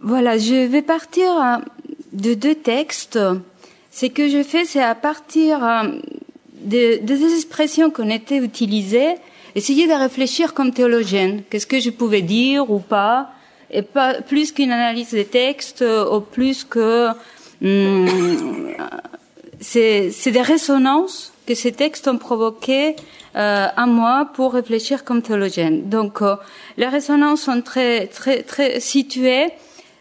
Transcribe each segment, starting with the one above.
Voilà, je vais partir euh, de deux textes. Ce que je fais, c'est à partir euh, de, des expressions qu'on était utilisées, essayer de réfléchir comme théologienne. Qu'est-ce que je pouvais dire ou pas, et pas plus qu'une analyse des textes, ou plus que hum, c'est des résonances que ces textes ont provoqué euh, à moi pour réfléchir comme théologienne. Donc, euh, les résonances sont très, très, très situées.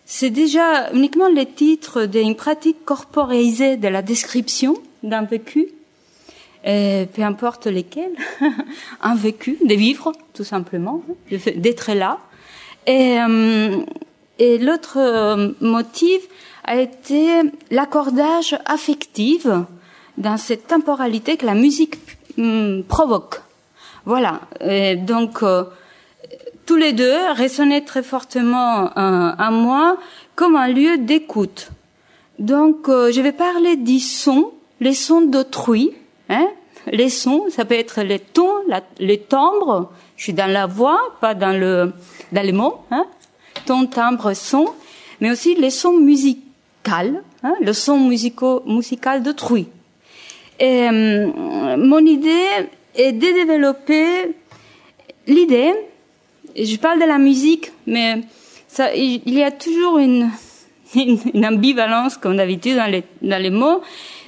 C'est déjà uniquement les titres d'une pratique corporéisée de la description d'un vécu, et peu importe lesquels, un vécu, de vivre, tout simplement, d'être là. Et, euh, et l'autre euh, motif a été l'accordage affectif dans cette temporalité que la musique hum, provoque. Voilà. Donc, euh, tous les deux résonnaient très fortement euh, à moi comme un lieu d'écoute. Donc, euh, je vais parler des sons, les sons d'autrui. Hein les sons, ça peut être les tons, les timbres. Je suis dans la voix, pas dans le dans les mots. Hein ton, timbre, son, mais aussi les sons musicaux, hein, le son musico, musical d'autrui. Euh, mon idée est de développer l'idée, je parle de la musique, mais ça, il y a toujours une, une, ambivalence, comme d'habitude, dans les, dans les mots.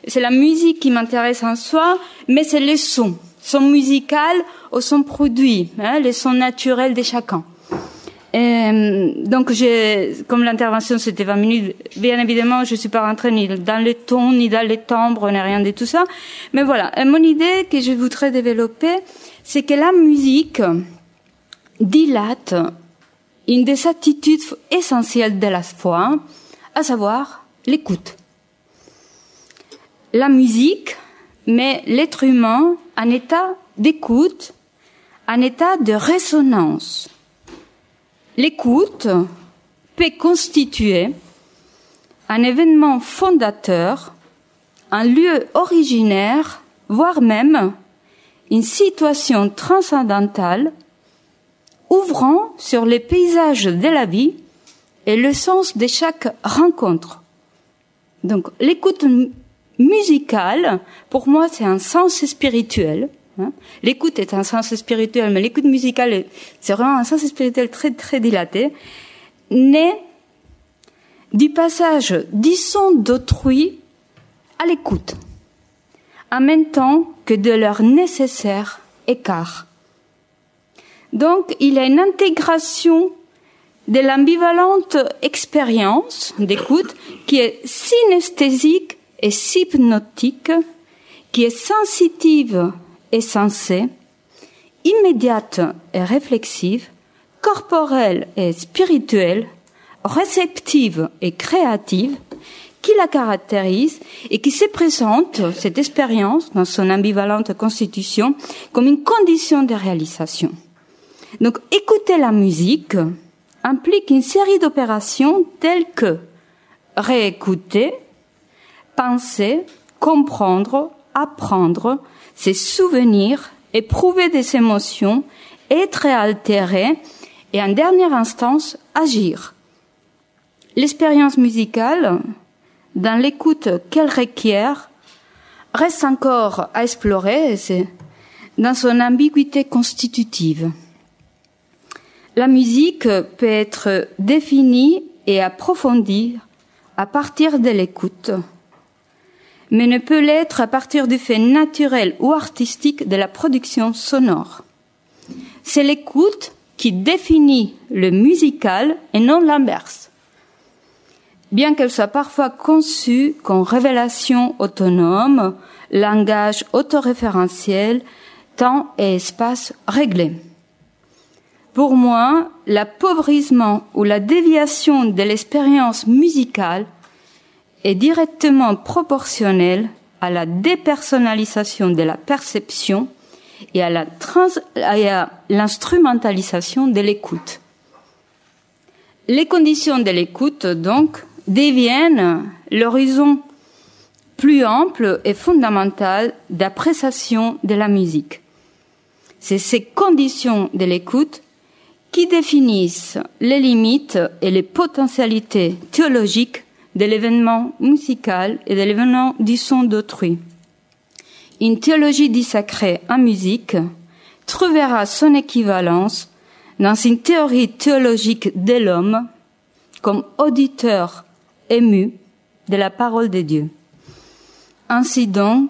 C'est la musique qui m'intéresse en soi, mais c'est les sons. Son musical ou son produit, hein, les sons naturels de chacun. Et, donc, j'ai, comme l'intervention c'était 20 minutes, bien évidemment, je suis pas rentrée ni dans les tons, ni dans les timbres, ni rien de tout ça. Mais voilà, mon idée que je voudrais développer, c'est que la musique dilate une des attitudes essentielles de la foi, à savoir l'écoute. La musique met l'être humain en état d'écoute, en état de résonance L'écoute peut constituer un événement fondateur, un lieu originaire, voire même une situation transcendantale ouvrant sur les paysages de la vie et le sens de chaque rencontre. Donc l'écoute musicale, pour moi, c'est un sens spirituel Hein. L'écoute est un sens spirituel, mais l'écoute musicale, c'est vraiment un sens spirituel très très dilaté, né du passage du son d'autrui à l'écoute, en même temps que de leur nécessaire écart. Donc, il y a une intégration de l'ambivalente expérience d'écoute qui est synesthésique et hypnotique, qui est sensitive et sensée, immédiate et réflexive, corporelle et spirituelle, réceptive et créative, qui la caractérise et qui se présente, cette expérience, dans son ambivalente constitution, comme une condition de réalisation. Donc, écouter la musique implique une série d'opérations telles que réécouter, penser, comprendre, apprendre, ses souvenirs, éprouver des émotions, être altéré et en dernière instance agir. L'expérience musicale, dans l'écoute qu'elle requiert, reste encore à explorer dans son ambiguïté constitutive. La musique peut être définie et approfondie à partir de l'écoute mais ne peut l'être à partir du fait naturel ou artistique de la production sonore. C'est l'écoute qui définit le musical et non l'inverse. Bien qu'elle soit parfois conçue comme révélation autonome, langage autoréférentiel, temps et espace réglés. Pour moi, l'appauvrissement ou la déviation de l'expérience musicale est directement proportionnel à la dépersonnalisation de la perception et à l'instrumentalisation de l'écoute. Les conditions de l'écoute, donc, deviennent l'horizon plus ample et fondamental d'appréciation de la musique. C'est ces conditions de l'écoute qui définissent les limites et les potentialités théologiques de l'événement musical et de l'événement du son d'autrui. Une théologie du sacré en musique trouvera son équivalence dans une théorie théologique de l'homme comme auditeur ému de la parole de Dieu. Ainsi donc,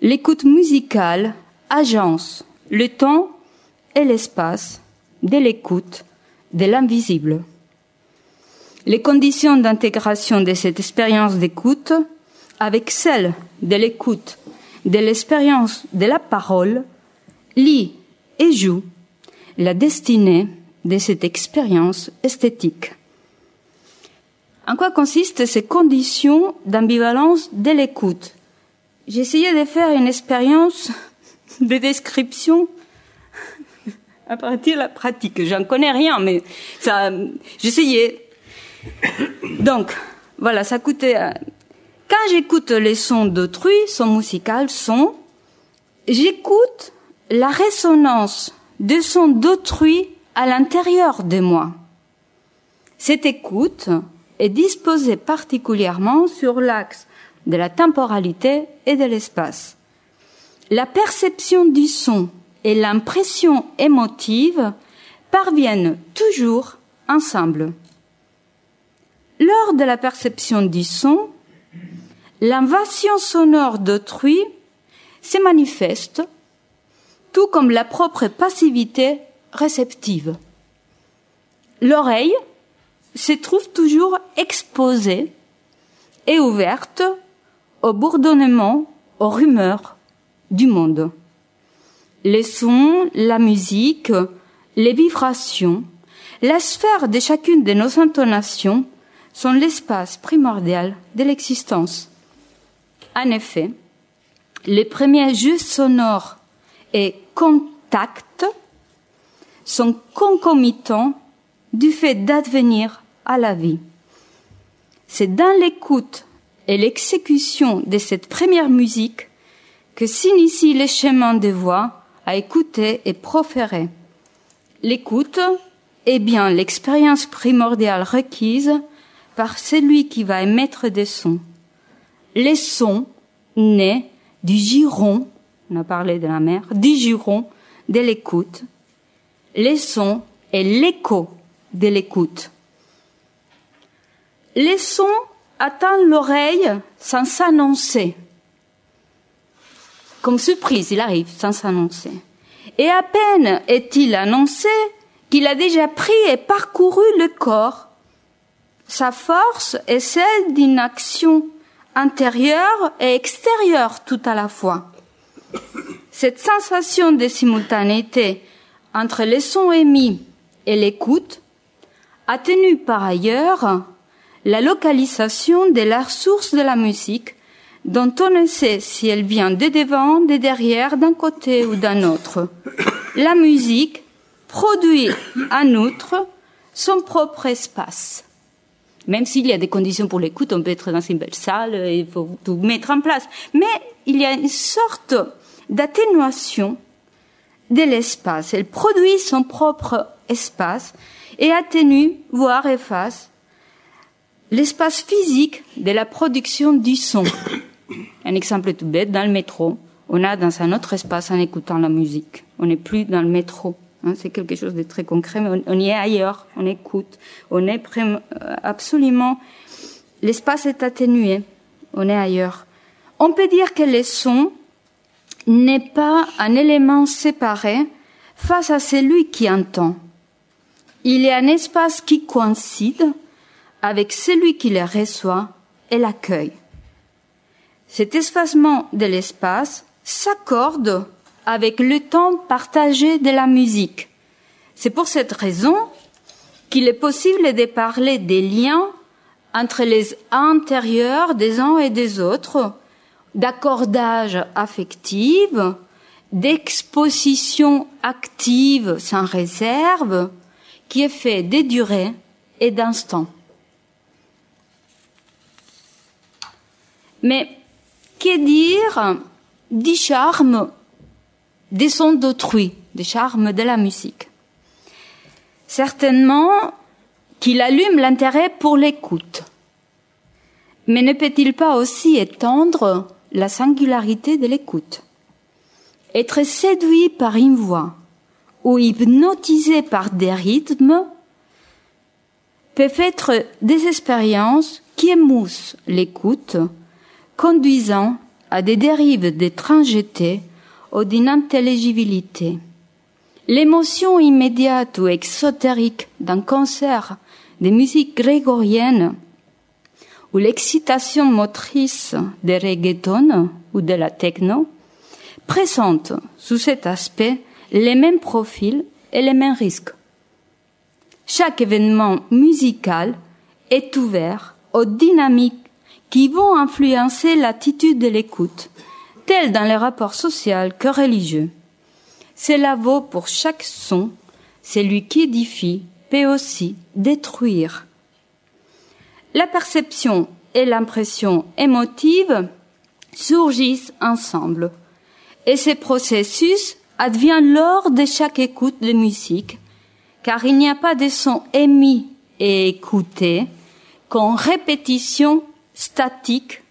l'écoute musicale agence le temps et l'espace de l'écoute de l'invisible. Les conditions d'intégration de cette expérience d'écoute avec celles de l'écoute de l'expérience de la parole lient et jouent la destinée de cette expérience esthétique. En quoi consistent ces conditions d'ambivalence de l'écoute? Essayé de faire une expérience de description à partir de la pratique. J'en connais rien, mais ça, j'essayais. Donc, voilà, ça coûtait. Euh, quand j'écoute les sons d'autrui, son musical, son, j'écoute la résonance des sons d'autrui à l'intérieur de moi. Cette écoute est disposée particulièrement sur l'axe de la temporalité et de l'espace. La perception du son et l'impression émotive parviennent toujours ensemble. Lors de la perception du son, l'invasion sonore d'autrui se manifeste, tout comme la propre passivité réceptive. L'oreille se trouve toujours exposée et ouverte au bourdonnement, aux rumeurs du monde. Les sons, la musique, les vibrations, la sphère de chacune de nos intonations sont l'espace primordial de l'existence. En effet, les premiers jeux sonores et contacts sont concomitants du fait d'advenir à la vie. C'est dans l'écoute et l'exécution de cette première musique que s'initie le chemin des voix à écouter et proférer. L'écoute est bien l'expérience primordiale requise par celui qui va émettre des sons. Les sons nés du giron, on a parlé de la mer, du giron de l'écoute. Les sons et l'écho de l'écoute. Les sons attendent l'oreille sans s'annoncer. Comme surprise, il arrive sans s'annoncer. Et à peine est-il annoncé qu'il a déjà pris et parcouru le corps. Sa force est celle d'une action intérieure et extérieure tout à la fois. Cette sensation de simultanéité entre les sons émis et l'écoute atténue par ailleurs la localisation de la source de la musique dont on ne sait si elle vient de devant, de derrière, d'un côté ou d'un autre. La musique produit en outre son propre espace. Même s'il y a des conditions pour l'écoute, on peut être dans une belle salle, il faut tout mettre en place. Mais il y a une sorte d'atténuation de l'espace. Elle produit son propre espace et atténue, voire efface, l'espace physique de la production du son. Un exemple tout bête, dans le métro, on a dans un autre espace en écoutant la musique. On n'est plus dans le métro. Hein, c'est quelque chose de très concret, mais on, y est ailleurs, on écoute, on est euh, absolument, l'espace est atténué, on est ailleurs. On peut dire que le son n'est pas un élément séparé face à celui qui entend. Il a un espace qui coïncide avec celui qui le reçoit et l'accueille. Cet espacement de l'espace s'accorde avec le temps partagé de la musique. C'est pour cette raison qu'il est possible de parler des liens entre les intérieurs des uns et des autres, d'accordage affectif, d'exposition active sans réserve, qui est fait de durées et d'instants. Mais que dire du charme des sons d'autrui, des charmes de la musique Certainement qu'il allume l'intérêt pour l'écoute. Mais ne peut-il pas aussi étendre la singularité de l'écoute? Être séduit par une voix ou hypnotisé par des rythmes peuvent être des expériences qui émoussent l'écoute, conduisant à des dérives d'étrangeté ou d'inintelligibilité. L'émotion immédiate ou exotérique d'un concert de musique grégorienne ou l'excitation motrice des reggaeton ou de la techno présente sous cet aspect les mêmes profils et les mêmes risques. Chaque événement musical est ouvert aux dynamiques qui vont influencer l'attitude de l'écoute, telle dans les rapports sociaux que religieux. Cela vaut pour chaque son, celui qui édifie peut aussi détruire. La perception et l'impression émotive surgissent ensemble, et ces processus adviennent lors de chaque écoute de musique, car il n'y a pas de son émis et écouté qu'en répétition statique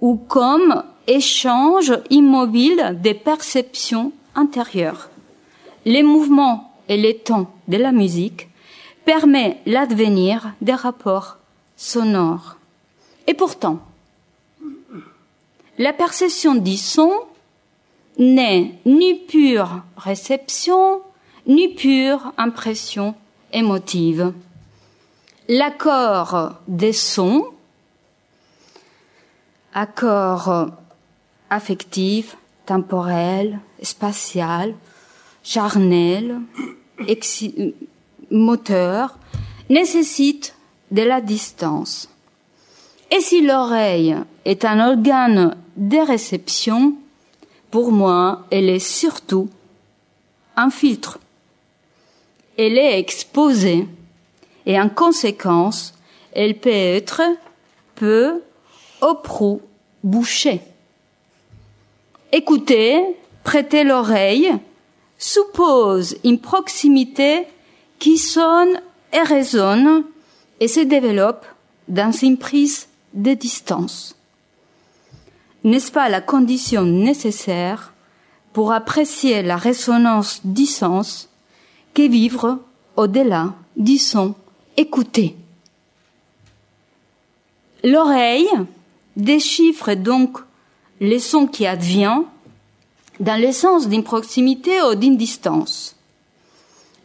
ou comme échange immobile des perceptions intérieures. Les mouvements et les temps de la musique permet l'advenir des rapports sonores. Et pourtant, la perception du son n'est ni pure réception, ni pure impression émotive. L'accord des sons, accord affectif, temporel, spatial, charnel, moteur, nécessite de la distance. Et si l'oreille est un organe de réception, pour moi, elle est surtout un filtre. Elle est exposée et en conséquence, elle peut être peu au prou bouchée. Écouter, prêter l'oreille, suppose une proximité qui sonne et résonne et se développe dans une prise de distance. N'est-ce pas la condition nécessaire pour apprécier la résonance du sens qu'est vivre au-delà du son écouté? L'oreille déchiffre donc les sons qui adviennent dans le sens d'une proximité ou d'une distance.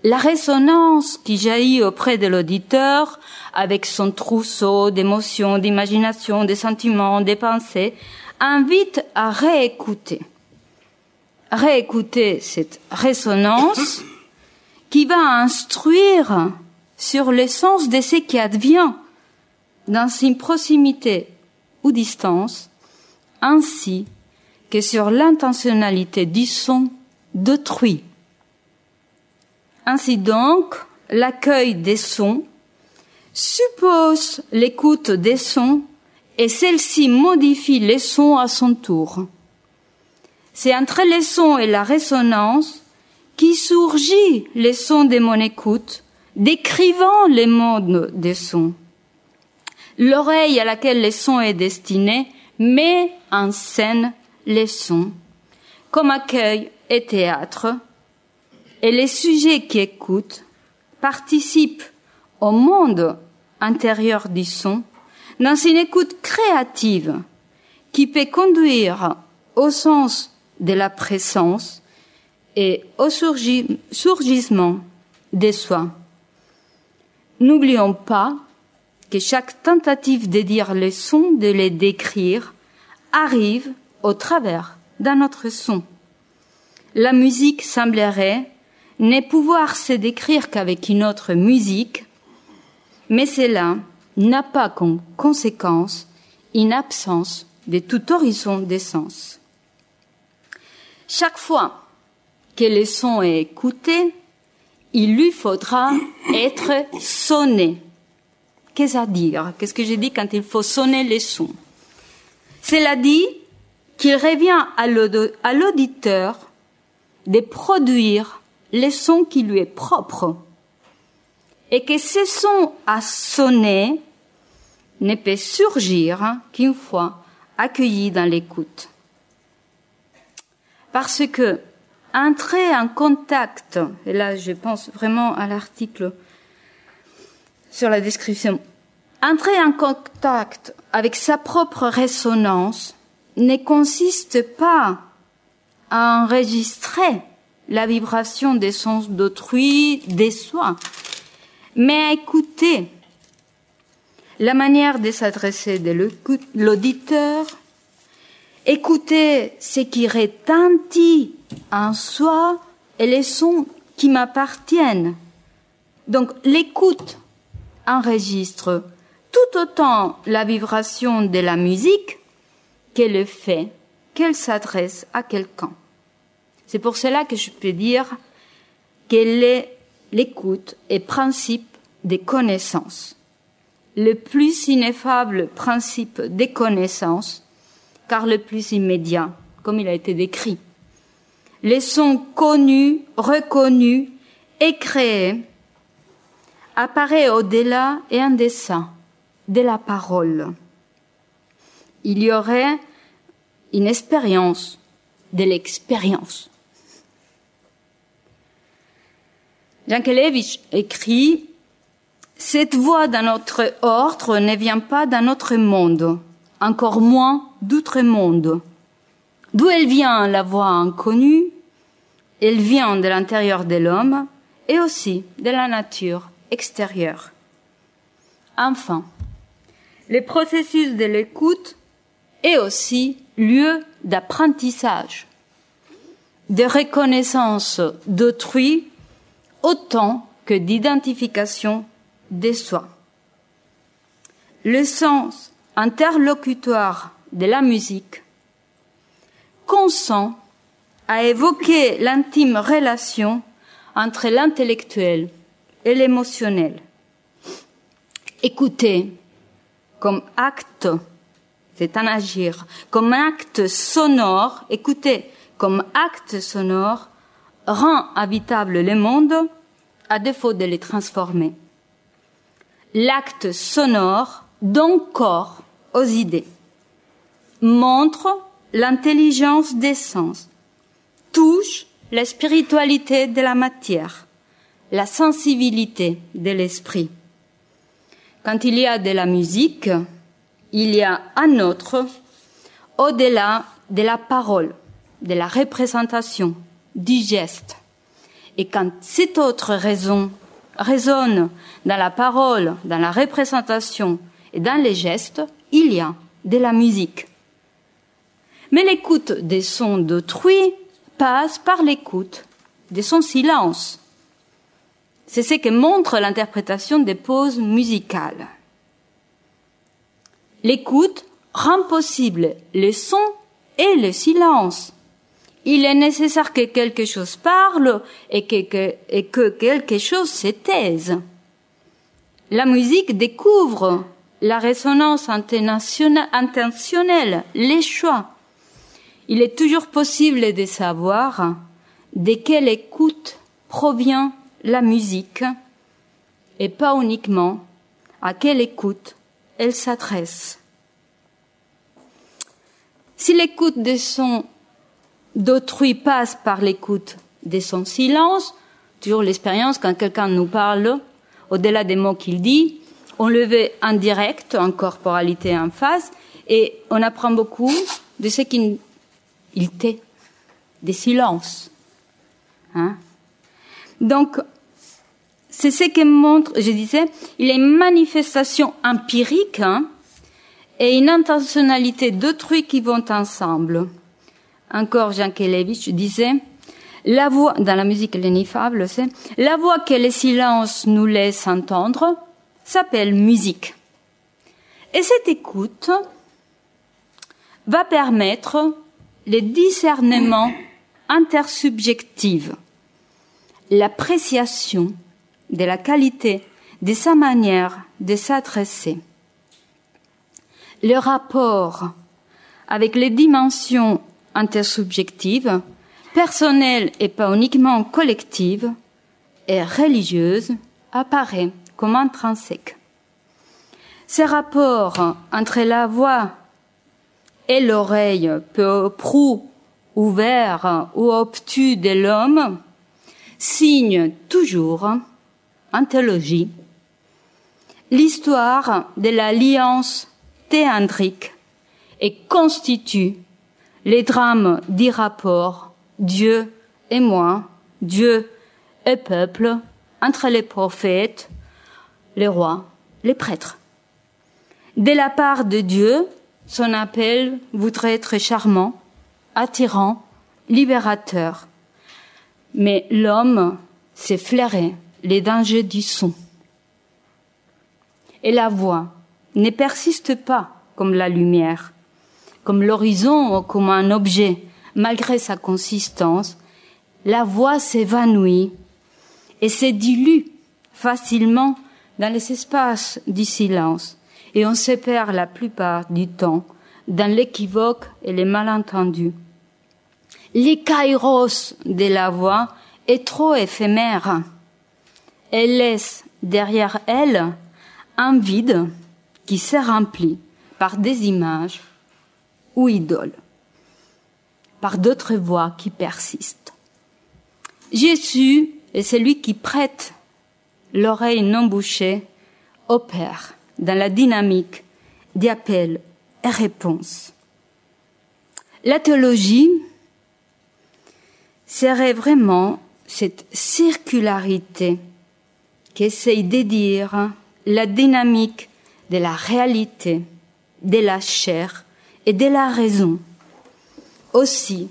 La résonance qui jaillit auprès de l'auditeur avec son trousseau d'émotions, d'imagination, des sentiments, des pensées, invite à réécouter. Réécouter cette résonance qui va instruire sur l'essence de ce qui advient dans une proximité ou distance, ainsi que sur l'intentionnalité du son d'autrui. Ainsi donc, l'accueil des sons suppose l'écoute des sons et celle-ci modifie les sons à son tour. C'est entre les sons et la résonance qui surgit les sons de mon écoute, décrivant les modes des sons. L'oreille à laquelle les sons est destiné met en scène les sons comme accueil et théâtre, et les sujets qui écoutent participent au monde intérieur du son dans une écoute créative qui peut conduire au sens de la présence et au surgissement des soi. N'oublions pas que chaque tentative de dire les sons, de les décrire, arrive au travers d'un autre son. La musique semblerait ne pouvoir se décrire qu'avec une autre musique, mais cela n'a pas comme conséquence une absence de tout horizon des sens. Chaque fois que le son est écouté, il lui faudra être sonné. Qu'est-ce à dire? Qu'est-ce que j'ai dit quand il faut sonner les sons? Cela dit qu'il revient à l'auditeur de produire les sons qui lui est propre. et que ce son à sonner ne peut surgir qu'une fois accueilli dans l'écoute. Parce que entrer en contact, et là je pense vraiment à l'article sur la description, entrer en contact avec sa propre résonance ne consiste pas à enregistrer la vibration des sens d'autrui, des soi, mais à écouter la manière de s'adresser de l'auditeur, écouter ce qui retentit en soi et les sons qui m'appartiennent. Donc l'écoute enregistre tout autant la vibration de la musique que le fait qu'elle s'adresse à quelqu'un. C'est pour cela que je peux dire qu'elle est l'écoute est principe des connaissances. Le plus ineffable principe des connaissances, car le plus immédiat, comme il a été décrit. Les sons connus, reconnus et créés apparaît au-delà et en dessin de la parole. Il y aurait une expérience de l'expérience. Jankelevich écrit Cette voix dans notre ordre ne vient pas d'un autre monde, encore moins d'outre monde. D'où elle vient la voix inconnue? Elle vient de l'intérieur de l'homme et aussi de la nature Enfin, le processus de l'écoute est aussi lieu d'apprentissage, de reconnaissance d'autrui autant que d'identification de soi. Le sens interlocutoire de la musique consent à évoquer l'intime relation entre l'intellectuel et l'émotionnel. Écouter comme acte, c'est un agir, comme acte sonore, écouter comme acte sonore rend habitable le monde à défaut de les transformer. L'acte sonore donne corps aux idées, montre l'intelligence des sens, touche la spiritualité de la matière, la sensibilité de l'esprit. Quand il y a de la musique, il y a un autre au-delà de la parole, de la représentation, du geste. Et quand cette autre raison résonne dans la parole, dans la représentation et dans les gestes, il y a de la musique. Mais l'écoute des sons d'autrui passe par l'écoute de son silence. C'est ce que montre l'interprétation des pauses musicales. L'écoute rend possible le son et le silence il est nécessaire que quelque chose parle et que, quelque chose se taise. La musique découvre la résonance intentionnelle, les choix. Il est toujours possible de savoir de quelle écoute provient la musique et pas uniquement à quelle écoute elle s'adresse. Si l'écoute de son d'autrui passe par l'écoute de son silence, toujours l'expérience quand quelqu'un nous parle, au-delà des mots qu'il dit, on le veut en direct, en corporalité en face, et on apprend beaucoup de ce qu'il il tait, des silences. Hein Donc, c'est ce que montre, je disais, il est une manifestation empirique hein, et une intentionnalité d'autrui qui vont ensemble encore Jean Kelevich disait, la voix, dans la musique l'ineffable, c'est, la voix que le silence nous laisse entendre s'appelle musique. Et cette écoute va permettre le discernement intersubjectif, l'appréciation de la qualité de sa manière de s'adresser, le rapport avec les dimensions intersubjective, personnelle et pas uniquement collective, et religieuse apparaît comme intrinsèque. Ces rapports entre la voix et l'oreille, peu prou, ouvert ou obtus de l'homme, signent toujours, en théologie, l'histoire de l'alliance théandrique et constitue les drames des rapports Dieu et moi, Dieu et peuple, entre les prophètes, les rois, les prêtres. De la part de Dieu, son appel voudrait être charmant, attirant, libérateur. Mais l'homme s'est flairé les dangers du son. Et la voix ne persiste pas comme la lumière, comme l'horizon ou comme un objet, malgré sa consistance, la voix s'évanouit et se dilue facilement dans les espaces du silence, et on se perd la plupart du temps dans l'équivoque et les malentendus. L'ikairos de la voix est trop éphémère. Elle laisse derrière elle un vide qui s'est rempli par des images ou idoles, par d'autres voix qui persistent. Jésus est celui qui prête l'oreille non bouchée au Père dans la dynamique d'appel et réponse. La théologie serait vraiment cette circularité qui essaye de dire la dynamique de la réalité, de la chair et de la raison. Aussi,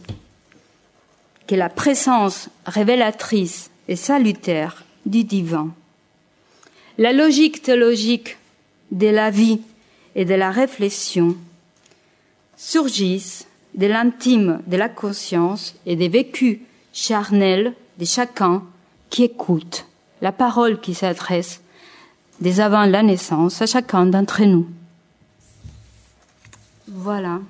que la présence révélatrice et salutaire du divin. La logique théologique de la vie et de la réflexion surgissent de l'intime de la conscience et des vécus charnels de chacun qui écoute la parole qui s'adresse dès avant la naissance à chacun d'entre nous. Voilà.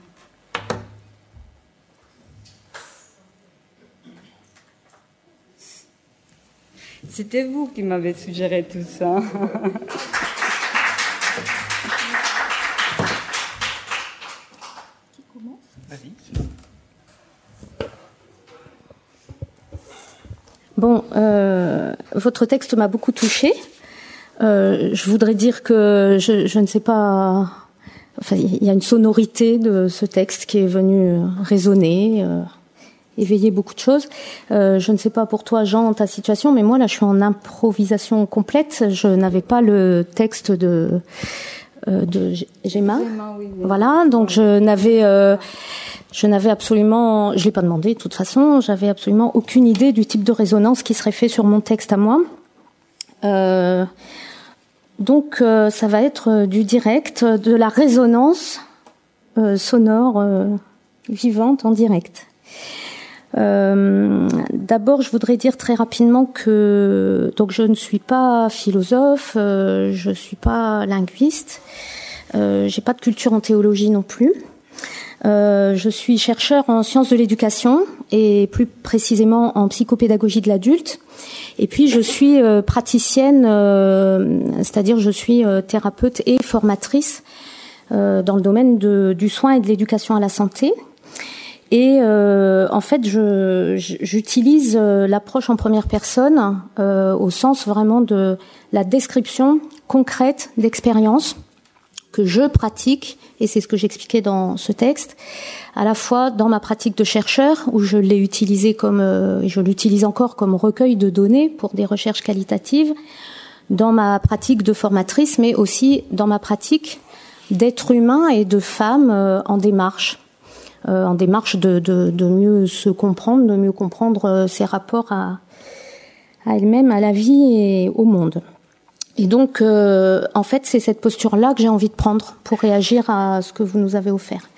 C'était vous qui m'avez suggéré tout ça. Bon, euh, votre texte m'a beaucoup touché. Euh, je voudrais dire que je, je ne sais pas. Enfin, il y a une sonorité de ce texte qui est venu résonner. Euh, éveiller beaucoup de choses. Euh, je ne sais pas pour toi, Jean, ta situation, mais moi là, je suis en improvisation complète. Je n'avais pas le texte de euh, de Gemma. Voilà, donc je n'avais euh, je n'avais absolument, je l'ai pas demandé de toute façon, j'avais absolument aucune idée du type de résonance qui serait fait sur mon texte à moi. Euh, donc euh, ça va être du direct, de la résonance euh, sonore vivante en direct. Euh, D'abord, je voudrais dire très rapidement que donc je ne suis pas philosophe, euh, je suis pas linguiste, euh, j'ai pas de culture en théologie non plus. Euh, je suis chercheur en sciences de l'éducation et plus précisément en psychopédagogie de l'adulte. Et puis je suis euh, praticienne, euh, c'est-à-dire je suis euh, thérapeute et formatrice dans le domaine de, du soin et de l'éducation à la santé. Et euh, en fait, j'utilise euh, l'approche en première personne euh, au sens vraiment de la description concrète d'expériences que je pratique, et c'est ce que j'expliquais dans ce texte, à la fois dans ma pratique de chercheur, où je l'ai utilisé comme, euh, je l'utilise encore comme recueil de données pour des recherches qualitatives, dans ma pratique de formatrice, mais aussi dans ma pratique d'être humain et de femme euh, en démarche euh, en démarche de, de, de, mieux se comprendre, de mieux comprendre euh, ses rapports à, à elle-même, à la vie et au monde. Et donc, euh, en fait, c'est cette posture-là que j'ai envie de prendre pour réagir à ce que vous nous avez offert.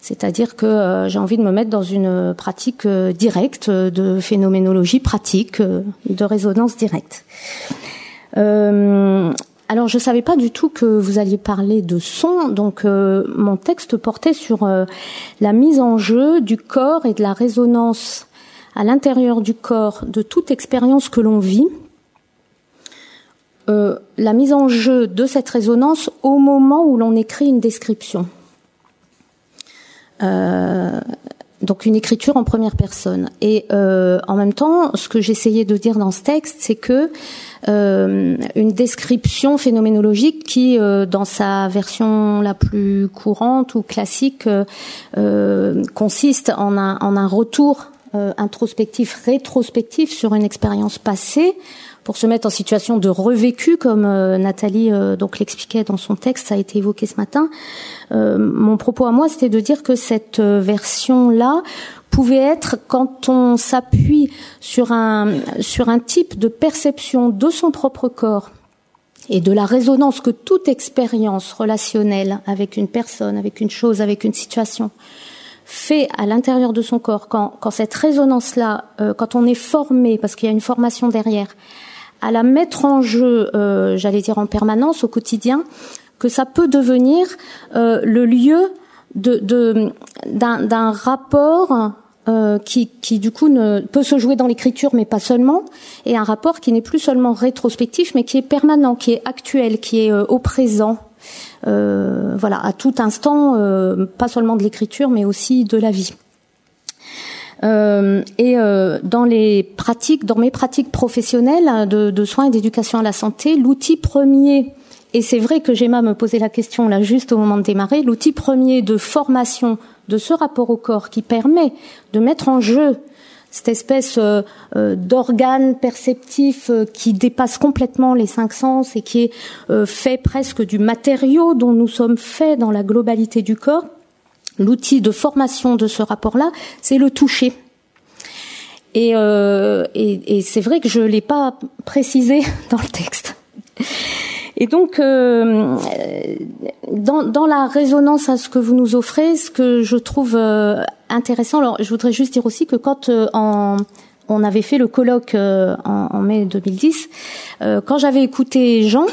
C'est-à-dire que euh, j'ai envie de me mettre dans une pratique euh, directe de phénoménologie pratique, de résonance directe. Alors je savais pas du tout que vous alliez parler de son, donc mon texte portait sur la mise en jeu du corps et de la résonance à l'intérieur du corps de toute expérience que l'on vit la mise en jeu de cette résonance au moment où l'on écrit une description. Euh, donc une écriture en première personne. Et euh, en même temps, ce que j'essayais de dire dans ce texte, c'est que euh, une description phénoménologique qui, euh, dans sa version la plus courante ou classique, euh, consiste en un, en un retour introspectif, rétrospectif sur une expérience passée pour se mettre en situation de revécu, comme Nathalie donc l'expliquait dans son texte, ça a été évoqué ce matin. Euh, mon propos à moi, c'était de dire que cette euh, version-là pouvait être quand on s'appuie sur un, sur un type de perception de son propre corps et de la résonance que toute expérience relationnelle avec une personne, avec une chose, avec une situation fait à l'intérieur de son corps, quand, cette résonance-là, euh, quand on est formé, parce qu'il y a une formation derrière, à la mettre en jeu, j'allais dire en permanence, au quotidien, que ça peut devenir euh, le lieu d'un, rapport euh, qui, du coup ne peut se jouer dans l'écriture mais pas seulement et un rapport qui n'est plus seulement rétrospectif mais qui est permanent qui est actuel qui est euh, au présent. Voilà à tout instant pas seulement de l'écriture mais aussi de la vie et dans les pratiques dans mes pratiques professionnelles de, de soins et d'éducation à la santé l'outil premier et c'est vrai que Gemma me posait la question là juste au moment de démarrer. L'outil premier de formation de ce rapport au corps qui permet de mettre en jeu cette espèce euh, euh, d'organe perceptif euh, qui dépasse complètement les cinq sens et qui est fait presque du matériau dont nous sommes faits dans la globalité du corps. L'outil de formation de ce rapport-là, c'est le toucher. Et, et, et c'est vrai que je l'ai pas précisé dans le texte. Et donc, euh, dans, dans, la résonance à ce que vous nous offrez, ce que je trouve euh, intéressant, alors je voudrais juste dire aussi que quand euh, on avait fait le colloque en, en, mai 2010, quand j'avais écouté Jean,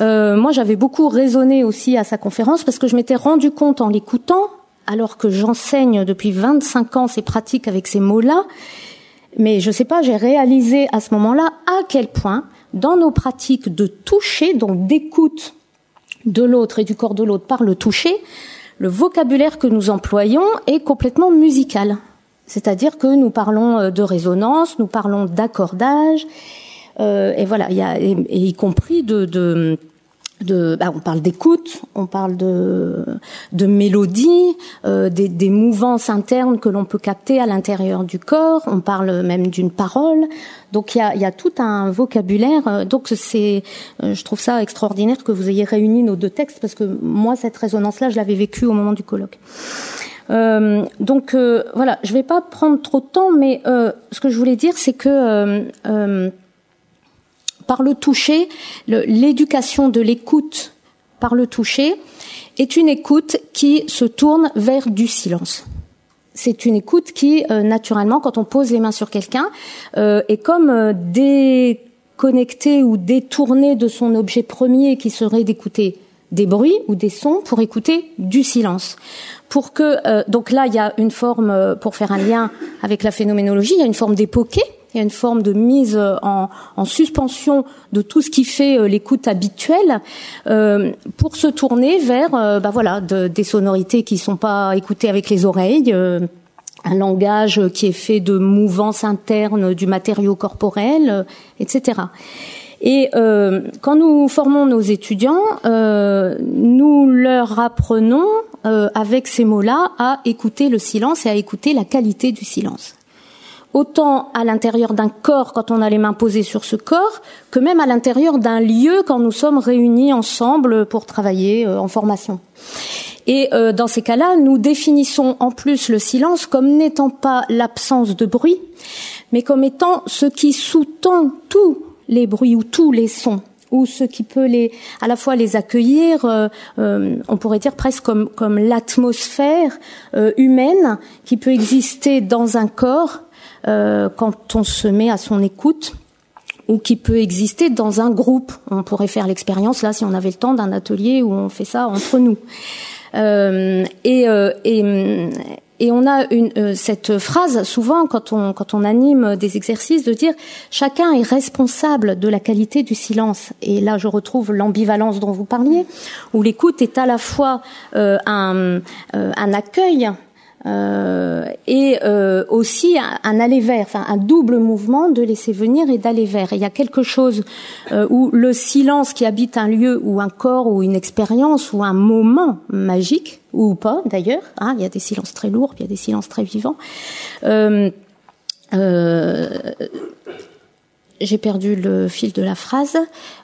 moi j'avais beaucoup raisonné aussi à sa conférence parce que je m'étais rendu compte en l'écoutant, alors que j'enseigne depuis 25 ans ces pratiques avec ces mots-là, mais je sais pas, j'ai réalisé à ce moment-là à quel point dans nos pratiques de toucher, donc d'écoute de l'autre et du corps de l'autre par le toucher, le vocabulaire que nous employons est complètement musical. C'est-à-dire que nous parlons euh, de résonance, nous parlons d'accordage, euh, et voilà, il y compris de de, bah, on parle d'écoute, on parle de, de mélodie, euh, des, des, mouvances internes que l'on peut capter à l'intérieur du corps. On parle même d'une parole. Donc il y a, y a, tout un vocabulaire. Euh, donc c'est, euh, je trouve ça extraordinaire que vous ayez réuni nos deux textes parce que moi cette résonance-là, je l'avais vécue au moment du colloque. Euh, donc euh, voilà, je vais pas prendre trop de temps, mais ce que je voulais dire, c'est que par le toucher, l'éducation de l'écoute par le toucher est une écoute qui se tourne vers du silence. C'est une écoute qui, euh, naturellement, quand on pose les mains sur quelqu'un, euh, est comme euh, déconnectée ou détournée de son objet premier qui serait d'écouter des bruits ou des sons pour écouter du silence. Pour que donc là il y a une forme pour faire un lien avec la phénoménologie, il y a une forme d'époquer il y a une forme de mise en, en suspension de tout ce qui fait euh, l'écoute habituelle. Euh, pour se tourner vers euh, bah voilà de, des sonorités qui sont pas écoutées avec les oreilles un langage qui est fait de mouvances internes du matériau corporel etc et euh, quand nous formons nos étudiants, euh, nous leur apprenons euh, avec ces mots-là à écouter le silence et à écouter la qualité du silence autant à l'intérieur d'un corps quand on a les mains posées sur ce corps, que même à l'intérieur d'un lieu quand nous sommes réunis ensemble pour travailler euh, en formation. Et euh, dans ces cas-là, nous définissons en plus le silence comme n'étant pas l'absence de bruit, mais comme étant ce qui sous-tend tous les bruits ou tous les sons ou ce qui peut les à la fois les accueillir euh, on pourrait dire presque comme comme l'atmosphère humaine qui peut exister dans un corps euh, quand on se met à son écoute ou qui peut exister dans un groupe. On pourrait faire l'expérience là si on avait le temps d'un atelier où on fait ça entre nous. Euh, et, euh, et, et on a une, euh, cette phrase souvent quand on, quand on anime des exercices de dire chacun est responsable de la qualité du silence. Et là, je retrouve l'ambivalence dont vous parliez, où l'écoute est à la fois euh, un, un accueil euh, et euh, aussi un, aller vers, enfin un double mouvement de laisser venir et d'aller vers. il y a quelque chose euh, où le silence qui habite un lieu ou un corps ou une expérience ou un moment magique ou pas d'ailleurs, hein, il y a des silences très lourds, il y a des silences très vivants. J'ai perdu le fil de la phrase.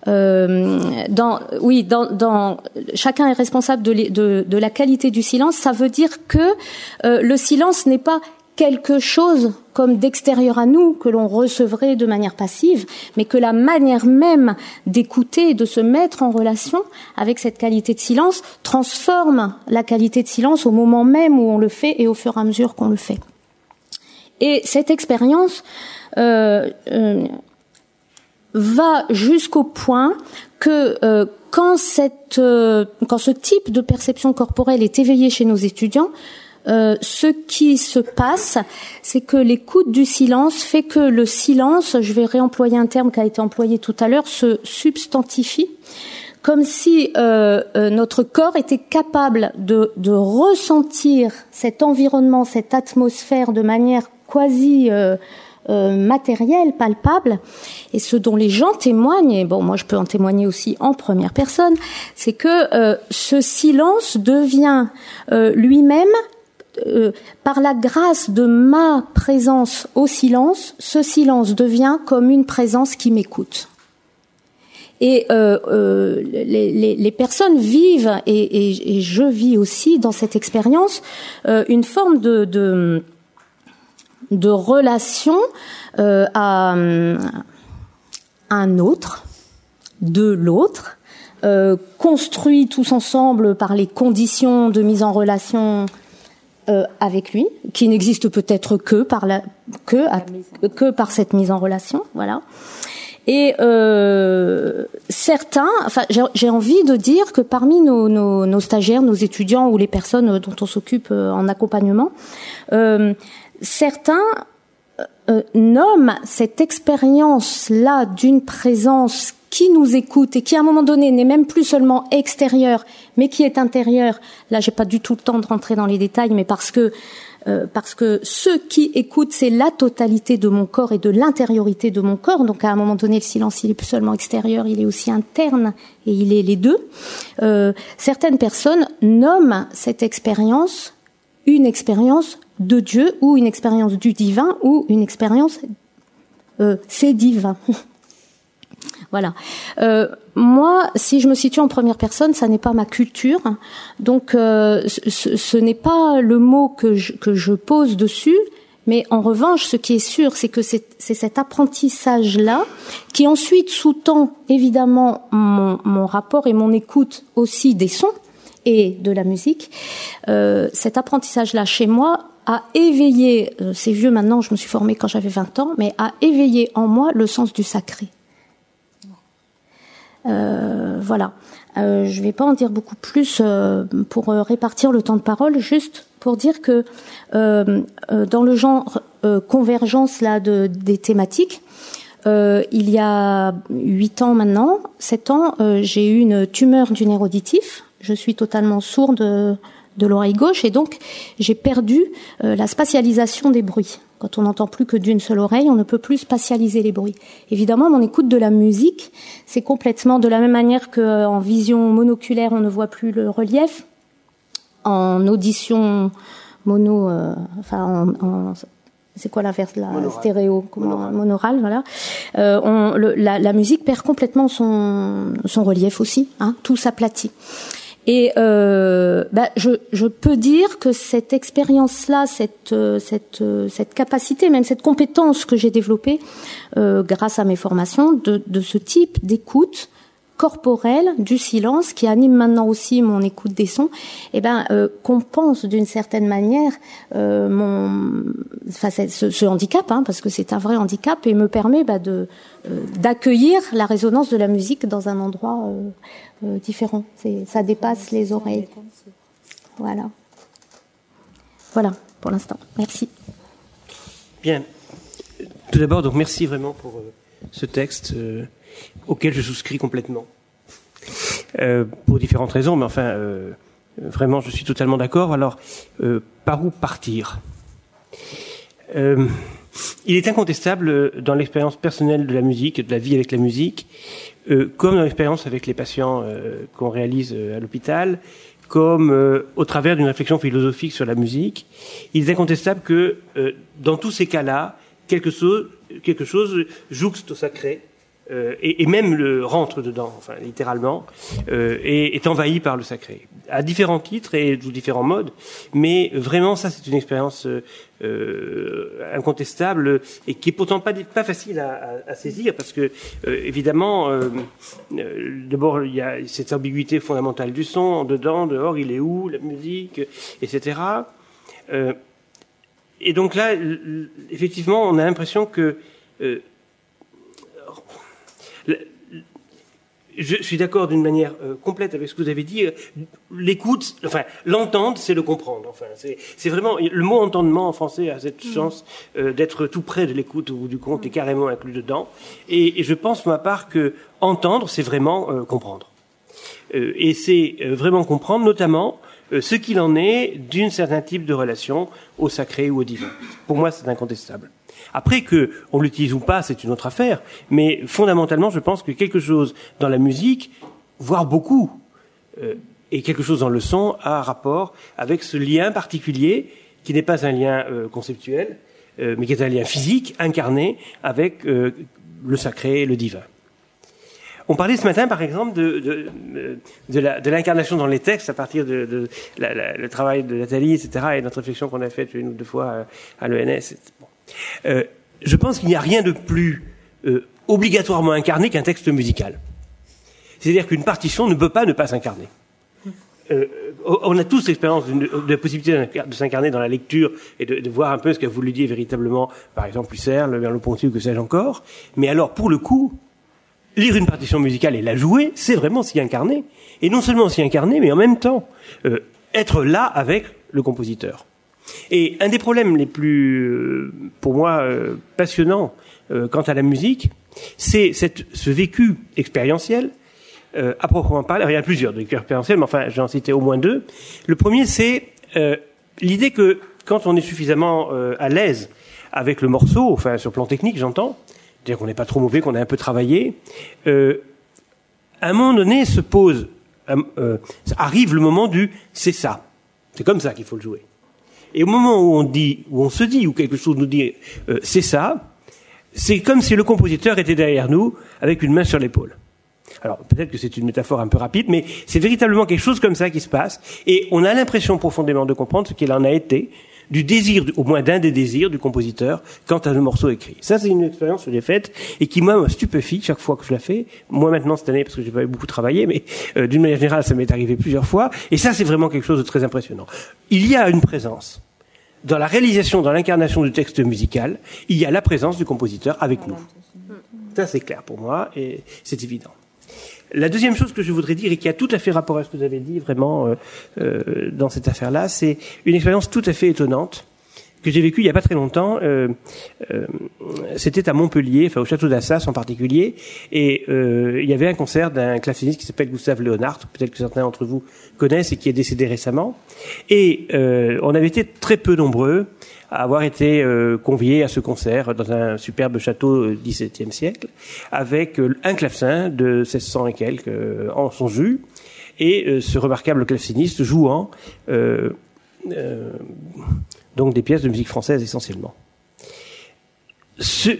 Euh, dans, oui, dans, dans, chacun est responsable de, la qualité du silence. Ça veut dire que euh, le silence n'est pas quelque chose comme d'extérieur à nous que l'on recevrait de manière passive, mais que la manière même d'écouter, de se mettre en relation avec cette qualité de silence transforme la qualité de silence au moment même où on le fait et au fur et à mesure qu'on le fait. Et cette expérience, euh, euh va jusqu'au point que euh, quand, cette, euh, quand ce type de perception corporelle est éveillé chez nos étudiants, euh, ce qui se passe, c'est que l'écoute du silence fait que le silence, je vais réemployer un terme qui a été employé tout à l'heure, se substantifie, comme si notre corps était capable de, de, ressentir cet environnement, cette atmosphère de manière quasi euh, matériel, palpable. Et ce dont les gens témoignent, et bon, moi je peux en témoigner aussi en première personne, c'est que euh, ce silence devient euh, lui-même par la grâce de ma présence au silence, ce silence devient comme une présence qui m'écoute. Et les, les, personnes vivent, et, et, je vis aussi dans cette expérience, une forme de, de de relation euh, à, un autre, de l'autre, euh, construit tous ensemble par les conditions de mise en relation euh, avec lui, qui n'existe peut-être que par cette mise en relation, voilà. Et euh, certains, enfin, j'ai envie de dire que parmi nos, stagiaires, nos étudiants ou les personnes dont on s'occupe en accompagnement, euh, certains euh, nomment cette expérience-là d'une présence qui nous écoute et qui à un moment donné n'est même plus seulement extérieure, mais qui est intérieure. Là, j'ai pas du tout le temps de rentrer dans les détails, mais parce que euh, parce que ce qui écoute, c'est la totalité de mon corps et de l'intériorité de mon corps. Donc à un moment donné, le silence, il est plus seulement extérieur, il est aussi interne et il est les deux. Euh, certaines personnes nomment cette expérience une expérience de Dieu ou une expérience du divin ou une expérience euh, c'est divin. voilà. Euh, moi, si je me situe en première personne, ça n'est pas ma culture, donc euh, ce, n'est pas le mot que je, pose dessus. Mais en revanche, ce qui est sûr, c'est que c'est cet apprentissage-là qui ensuite sous-tend évidemment mon, mon rapport et mon écoute aussi des sons et de la musique. Euh, cet apprentissage-là chez moi a éveillé, euh, c'est vieux maintenant, je me suis formée quand j'avais 20 ans, mais a éveillé en moi le sens du sacré. Euh, voilà. Euh, je ne vais pas en dire beaucoup plus euh, pour répartir le temps de parole, juste pour dire que dans le genre convergence là de, des thématiques, il y a huit ans maintenant, sept ans, j'ai eu une tumeur du nerf auditif. Je suis totalement sourde de l'oreille gauche et donc j'ai perdu euh, la spatialisation des bruits. Quand on n'entend plus que d'une seule oreille, on ne peut plus spatialiser les bruits. Évidemment, mon écoute de la musique, c'est complètement de la même manière qu'en vision monoculaire, on ne voit plus le relief. En audition mono, euh, enfin en, c'est quoi l'inverse la stéréo monoral, voilà euh, on, la, la, musique perd complètement son, son relief aussi hein, tout s'aplatit et euh, bah, je, peux dire que cette expérience-là, cette, euh, cette, euh, cette capacité, même cette compétence que j'ai développée grâce à mes formations de ce type d'écoute corporelle du silence qui anime maintenant aussi mon écoute des sons, eh ben euh, compense d'une certaine manière euh, ce, handicap, hein, parce que c'est un vrai handicap et me permet bah, de d'accueillir la résonance de la musique dans un endroit euh, différent. Ça dépasse les oreilles. Voilà. Voilà pour l'instant. Merci. Bien. Tout d'abord, donc merci vraiment pour euh, ce texte euh, auquel je souscris complètement. Euh, pour différentes raisons, mais enfin, vraiment, je suis totalement d'accord. Alors, par où partir? Il est incontestable dans l'expérience personnelle de la musique, de la vie avec la musique, comme dans l'expérience avec les patients qu'on réalise à l'hôpital, comme au travers d'une réflexion philosophique sur la musique, il est incontestable que dans tous ces cas-là, quelque chose, quelque chose jouxte au sacré, euh, et, et, même le rentre dedans, enfin littéralement, euh, et est envahi par le sacré, à différents titres et sous différents modes. Mais vraiment, ça, c'est une expérience euh, incontestable et qui est pourtant pas pas facile à, à, à saisir parce que euh, évidemment, euh, d'abord il y a cette ambiguïté fondamentale du son, dedans, dehors, il est où, la musique, etc. Et donc là, effectivement, on a l'impression que je suis d'accord d'une manière euh, complète avec ce que vous avez dit. L'écoute, enfin, l'entendre, c'est le comprendre. Enfin, c'est vraiment le mot entendement en français a cette mm. chance euh, d'être tout près de l'écoute au bout du compte et carrément inclus dedans. Et, et je pense, pour ma part, que entendre, c'est vraiment comprendre. et c'est vraiment comprendre, notamment euh, ce qu'il en est d'un certain type de relation au sacré ou au divin. Pour moi, c'est incontestable. Après que on l'utilise ou pas, c'est une autre affaire. Mais fondamentalement, je pense que quelque chose dans la musique, voire beaucoup, euh, et quelque chose dans le son, a rapport avec ce lien particulier qui n'est pas un lien euh, conceptuel, mais qui est un lien physique, incarné avec le sacré le divin. On parlait ce matin, par exemple, de, de, l'incarnation dans les textes à partir de, le travail de Nathalie, etc., et notre réflexion qu'on a faite une ou deux fois à, l'ENS. Euh, je pense qu'il n'y a rien de plus euh, obligatoirement incarné qu'un texte musical. C'est-à-dire qu'une partition ne peut pas ne pas s'incarner. Euh, on a tous l'expérience de, la possibilité de s'incarner dans la lecture et de, voir un peu ce qu'a voulu dire véritablement, par exemple, Husserl, Merleau-Ponty ou que sais-je encore. Mais alors, pour le coup, lire une partition musicale et la jouer, c'est vraiment s'y incarner. Et non seulement s'y incarner, mais en même temps être là avec le compositeur. Et un des problèmes les plus, euh, pour moi, euh, passionnants quant à la musique, c'est ce vécu expérientiel, à proprement parler. il y a plusieurs vécus expérientiels, mais enfin, j'en citais au moins deux. Le premier, c'est l'idée que quand on est suffisamment à l'aise avec le morceau, enfin sur le plan technique, j'entends, c'est-à-dire qu'on n'est pas trop mauvais, qu'on a un peu travaillé, euh, à un moment donné se pose, euh, euh, arrive le moment du c'est ça. C'est comme ça qu'il faut le jouer. Et au moment où on dit, où on se dit, où quelque chose nous dit euh, c'est ça, c'est comme si le compositeur était derrière nous avec une main sur l'épaule. Alors peut-être que c'est une métaphore un peu rapide, mais c'est véritablement quelque chose comme ça qui se passe, et on a l'impression profondément de comprendre ce qu'il en a été, du désir, au moins d'un des désirs du compositeur quant à le morceau écrit. Ça, c'est une expérience que j'ai faite et qui, moi, me stupéfie chaque fois que je la fais. Moi, maintenant, cette année, parce que j'ai pas beaucoup travaillé, mais euh, d'une manière générale, ça m'est arrivé plusieurs fois. Et ça, c'est vraiment quelque chose de très impressionnant. Il y a une présence. Dans la réalisation, dans l'incarnation du texte musical, il y a la présence du compositeur avec nous. Ça, c'est clair pour moi et c'est évident. La deuxième chose que je voudrais dire et qui a tout à fait rapport à ce que vous avez dit vraiment euh, euh, dans cette affaire-là, c'est une expérience tout à fait étonnante que j'ai vécue il n'y a pas très longtemps. Euh, C'était à Montpellier, enfin au château d'Assas en particulier, et il y avait un concert d'un claveciniste qui s'appelle Gustave Léonard, peut-être que certains d'entre vous connaissent et qui est décédé récemment. Et on avait été très peu nombreux avoir été euh, convié à ce concert dans un superbe château XVIIe siècle, avec euh, un clavecin de 1600 et quelques euh, en son jus, et ce remarquable claveciniste jouant donc des pièces de musique française essentiellement. Ce,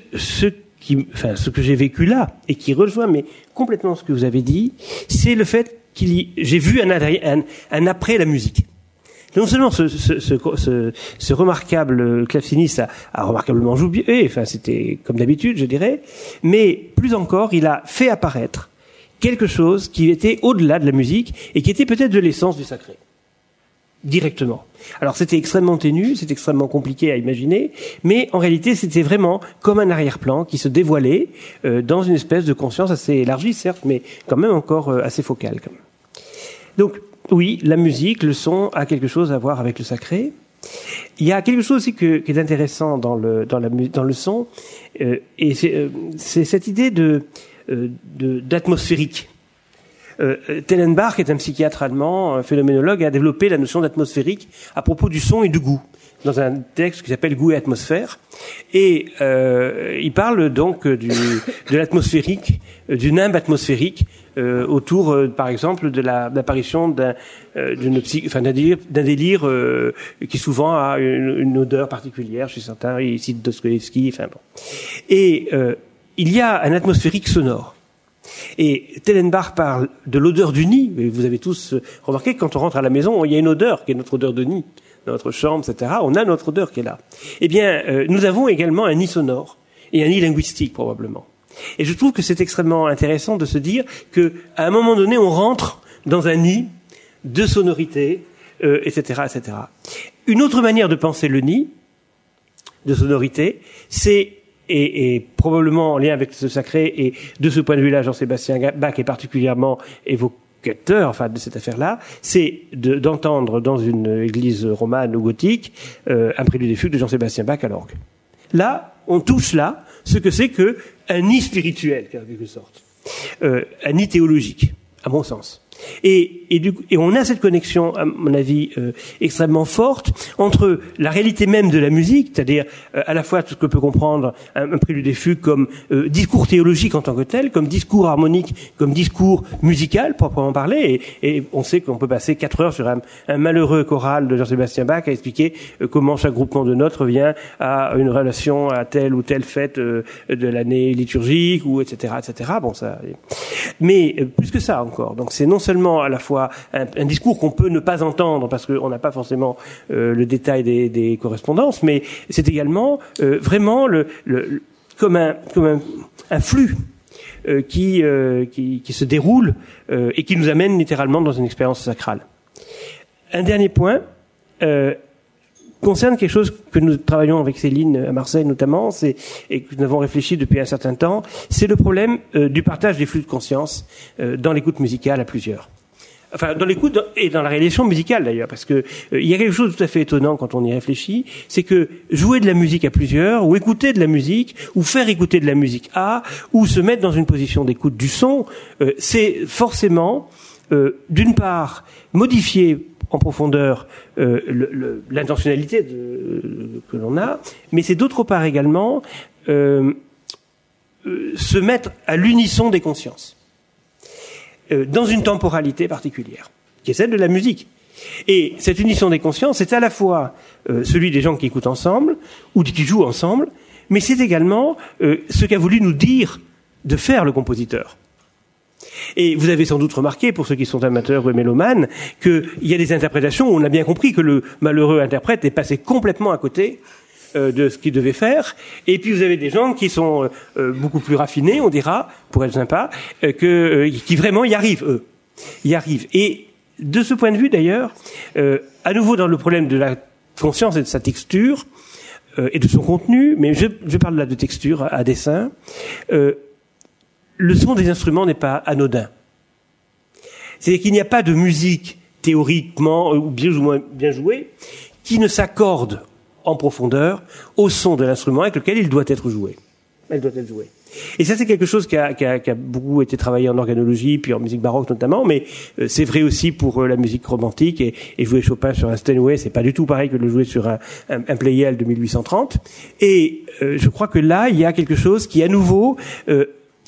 que j'ai vécu là et qui rejoint mais complètement ce que vous avez dit, c'est le fait qu'il j'ai vu un, un, après la musique non seulement ce remarquable claveciniste a, a remarquablement joué, enfin c'était comme d'habitude, je dirais, mais plus encore, il a fait apparaître quelque chose qui était au-delà de la musique et qui était peut-être de l'essence du sacré directement. Alors c'était extrêmement ténu, c'est extrêmement compliqué à imaginer, mais en réalité c'était vraiment comme un arrière-plan qui se dévoilait euh, dans une espèce de conscience assez élargie certes, mais quand même encore euh, assez focale. Donc oui, la musique, le son a quelque chose à voir avec le sacré. Il y a quelque chose aussi que, qui est intéressant dans le dans la dans le son, euh, et c'est cette idée de d'atmosphérique. Euh, Tellenbach est un psychiatre allemand, un phénoménologue, a développé la notion d'atmosphérique à propos du son et du goût dans un texte qui s'appelle Goût et atmosphère. Et euh, il parle donc du, de l'atmosphérique, du nimbe atmosphérique, euh, autour, euh, par exemple, de l'apparition d'un euh, enfin, délire, délire qui souvent a une, une, odeur particulière chez certains. Il cite Dostoevsky, enfin bon. Et il y a un atmosphérique sonore. Et Tellenbach parle de l'odeur du nid. Vous avez tous remarqué que quand on rentre à la maison, il y a une odeur qui est notre odeur de nid dans notre chambre, etc. On a notre odeur qui est là. Eh bien, nous avons également un nid sonore et un nid linguistique probablement. Et je trouve que c'est extrêmement intéressant de se dire que, à un moment donné, on rentre dans un nid de sonorité, euh, etc., etc. Une autre manière de penser le nid de sonorité, c'est et, et, probablement en lien avec ce sacré, et de ce point de vue-là, Jean-Sébastien Bach est particulièrement évocateur enfin, de cette affaire-là, c'est d'entendre dans une église romane ou gothique euh, un prélude des de Jean-Sébastien Bach à l'orgue. Là, on touche là ce que c'est que un nid spirituel, en quelque sorte, euh, un nid théologique, à mon sens. Et, et, du, et, on a cette connexion, à mon avis, euh, extrêmement forte entre la réalité même de la musique, c'est-à-dire euh, à la fois tout ce que peut comprendre un, un prélude des fugues comme euh, discours théologique en tant que tel, comme discours harmonique, comme discours musical, proprement parler. Et, et on sait qu'on peut passer quatre heures sur un, un malheureux choral de Jean-Sébastien Bach à expliquer comment chaque groupement de notes revient à une relation à telle ou telle fête de l'année liturgique, ou etc., etc. Bon, ça. Mais plus que ça encore. Donc c'est non seulement seulement à la fois un, discours qu'on peut ne pas entendre parce qu'on n'a pas forcément euh, le détail des, correspondances, mais c'est également euh, vraiment le, comme un, comme un, flux euh, qui, qui, se déroule et qui nous amène littéralement dans une expérience sacrale. Un dernier point concerne quelque chose que nous travaillons avec Céline à Marseille notamment, c'est et que nous avons réfléchi depuis un certain temps, c'est le problème euh, du partage des flux de conscience euh, dans l'écoute musicale à plusieurs. Enfin, dans l'écoute et dans la réalisation musicale d'ailleurs, parce que euh, il y a quelque chose de tout à fait étonnant quand on y réfléchit, c'est que jouer de la musique à plusieurs, ou écouter de la musique, ou faire écouter de la musique à, ou se mettre dans une position d'écoute du son, c'est forcément, d'une part, modifier en profondeur euh, l'intentionnalité que l'on a, mais c'est d'autre part également euh, euh, se mettre à l'unisson des consciences dans une temporalité particulière, qui est celle de la musique. Et cette unisson des consciences, c'est à la fois celui des gens qui écoutent ensemble ou qui jouent ensemble, mais c'est également ce qu'a voulu nous dire de faire le compositeur. Et vous avez sans doute remarqué, pour ceux qui sont amateurs ou mélomanes, qu'il y a des interprétations où on a bien compris que le malheureux interprète est passé complètement à côté euh, de ce qu'il devait faire. Et puis vous avez des gens qui sont euh, beaucoup plus raffinés, on dira, pour être sympa, euh, que, qui vraiment y arrivent, eux. Y arrivent. Et de ce point de vue, d'ailleurs, à nouveau dans le problème de la conscience et de sa texture, et de son contenu, mais je, je, parle là de texture à dessin, le son des instruments n'est pas anodin. C'est-à-dire qu'il n'y a pas de musique théoriquement euh, ou bien ou moins bien jouée qui ne s'accorde en profondeur au son de l'instrument avec lequel il doit être joué. Elle doit être jouée. Et ça, c'est quelque chose qui a, qui, a, qui a, beaucoup été travaillé en organologie, puis en musique baroque notamment, mais euh, c'est vrai aussi pour euh, la musique romantique. Et, jouer Chopin sur un Steinway, c'est pas du tout pareil que de le jouer sur un, un, un Pleyel de 1830. Et je crois que là, il y a quelque chose qui, à nouveau,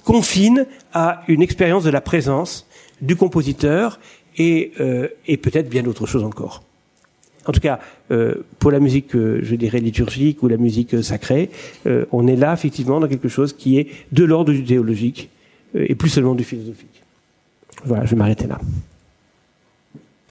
confine à une expérience de la présence du compositeur et, euh, et peut-être bien d'autres choses encore. En tout cas, euh, pour la musique, euh, je dirais liturgique ou la musique sacrée, on est là effectivement dans quelque chose qui est de l'ordre du théologique et plus seulement du philosophique. Voilà, je vais m'arrêter là.